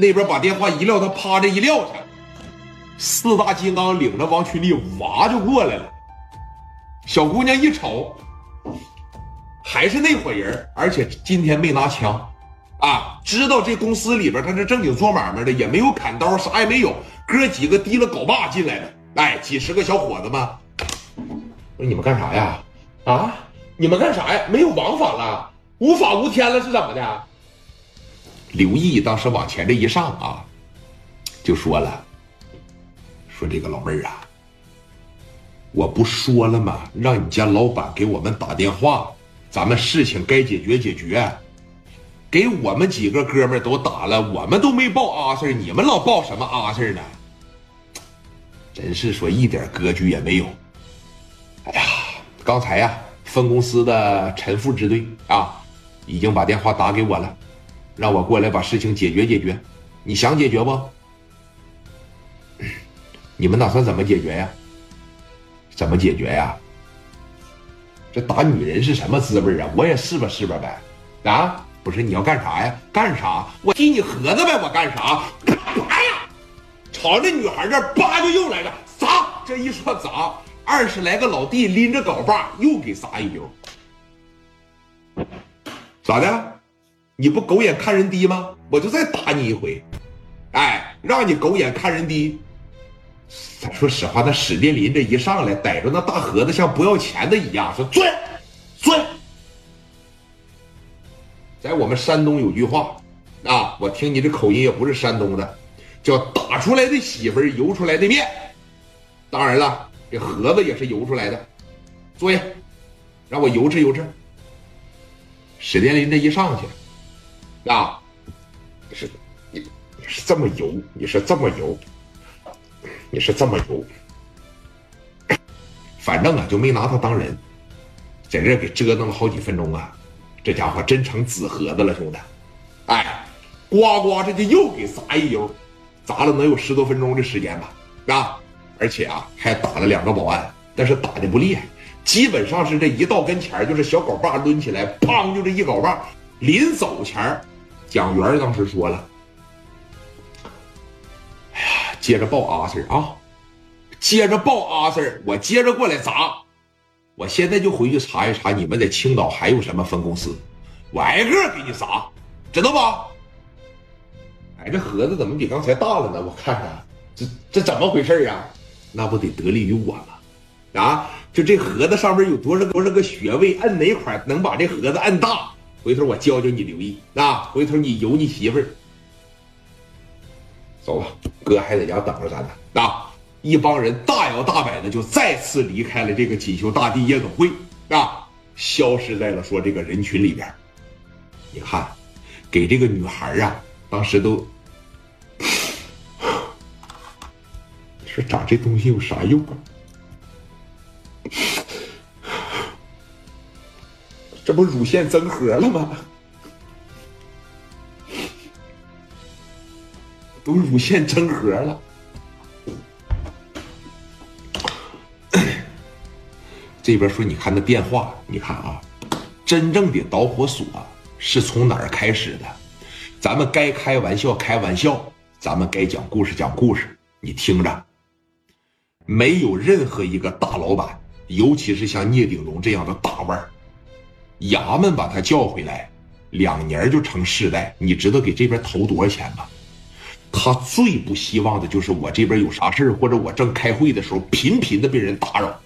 那边把电话一撂，他趴着一撂下，四大金刚领着王群力哇就过来了。小姑娘一瞅，还是那伙人，而且今天没拿枪，啊，知道这公司里边他是正经做买卖的，也没有砍刀，啥也没有，哥几个提了镐把进来的，哎，几十个小伙子们，说你们干啥呀？啊，你们干啥呀？没有王法了，无法无天了，是怎么的？刘毅当时往前这一上啊，就说了：“说这个老妹儿啊，我不说了吗？让你家老板给我们打电话，咱们事情该解决解决。给我们几个哥们都打了，我们都没报阿 Sir，你们老报什么阿 Sir 呢？真是说一点格局也没有。哎呀，刚才呀，分公司的陈副支队啊，已经把电话打给我了。”让我过来把事情解决解决，你想解决不？你们打算怎么解决呀？怎么解决呀？这打女人是什么滋味啊？我也试吧试吧呗。啊，不是你要干啥呀？干啥？我踢你盒子呗！我干啥？哎呀，朝那女孩这叭就又来了，砸！这一说砸，二十来个老弟拎着镐把又给砸一溜。咋的？你不狗眼看人低吗？我就再打你一回，哎，让你狗眼看人低。咱说实话，那史殿林这一上来逮着那大盒子，像不要钱的一样，说钻钻。在我们山东有句话啊，我听你这口音也不是山东的，叫打出来的媳妇儿油出来的面。当然了，这盒子也是油出来的。坐下，让我油吃油吃。史殿林这一上去。啊，是你你是这么油，你是这么油，你是这么油，反正啊就没拿他当人，在这给折腾了好几分钟啊，这家伙真成纸盒子了，兄弟！哎，呱呱这就又给砸一油，砸了能有十多分钟的时间吧？啊，而且啊还打了两个保安，但是打的不厉害，基本上是这一到跟前就是小镐把抡起来，砰就这一镐把，临走前蒋元当时说了：“哎呀，接着报阿 Sir 啊，接着报阿 Sir，我接着过来砸。我现在就回去查一查，你们在青岛还有什么分公司，我挨个给你砸，知道吧？哎，这盒子怎么比刚才大了呢？我看看，这这怎么回事啊？那不得得利于我吗？啊，就这盒子上面有多少多少个穴位，摁哪块能把这盒子摁大？”回头我教教你刘毅啊！回头你由你媳妇儿走吧，哥还在家等着咱呢。啊！一帮人大摇大摆的就再次离开了这个锦绣大地夜总会啊，消失在了说这个人群里边。你看，给这个女孩啊，当时都 说长这东西有啥用啊？这不乳腺增核了吗？都乳腺增核了。这边说，你看那电话，你看啊，真正的导火索是从哪儿开始的？咱们该开玩笑开玩笑，咱们该讲故事讲故事。你听着，没有任何一个大老板，尤其是像聂鼎荣这样的大腕儿。衙门把他叫回来，两年就成世代。你知道给这边投多少钱吗？他最不希望的就是我这边有啥事或者我正开会的时候，频频的被人打扰。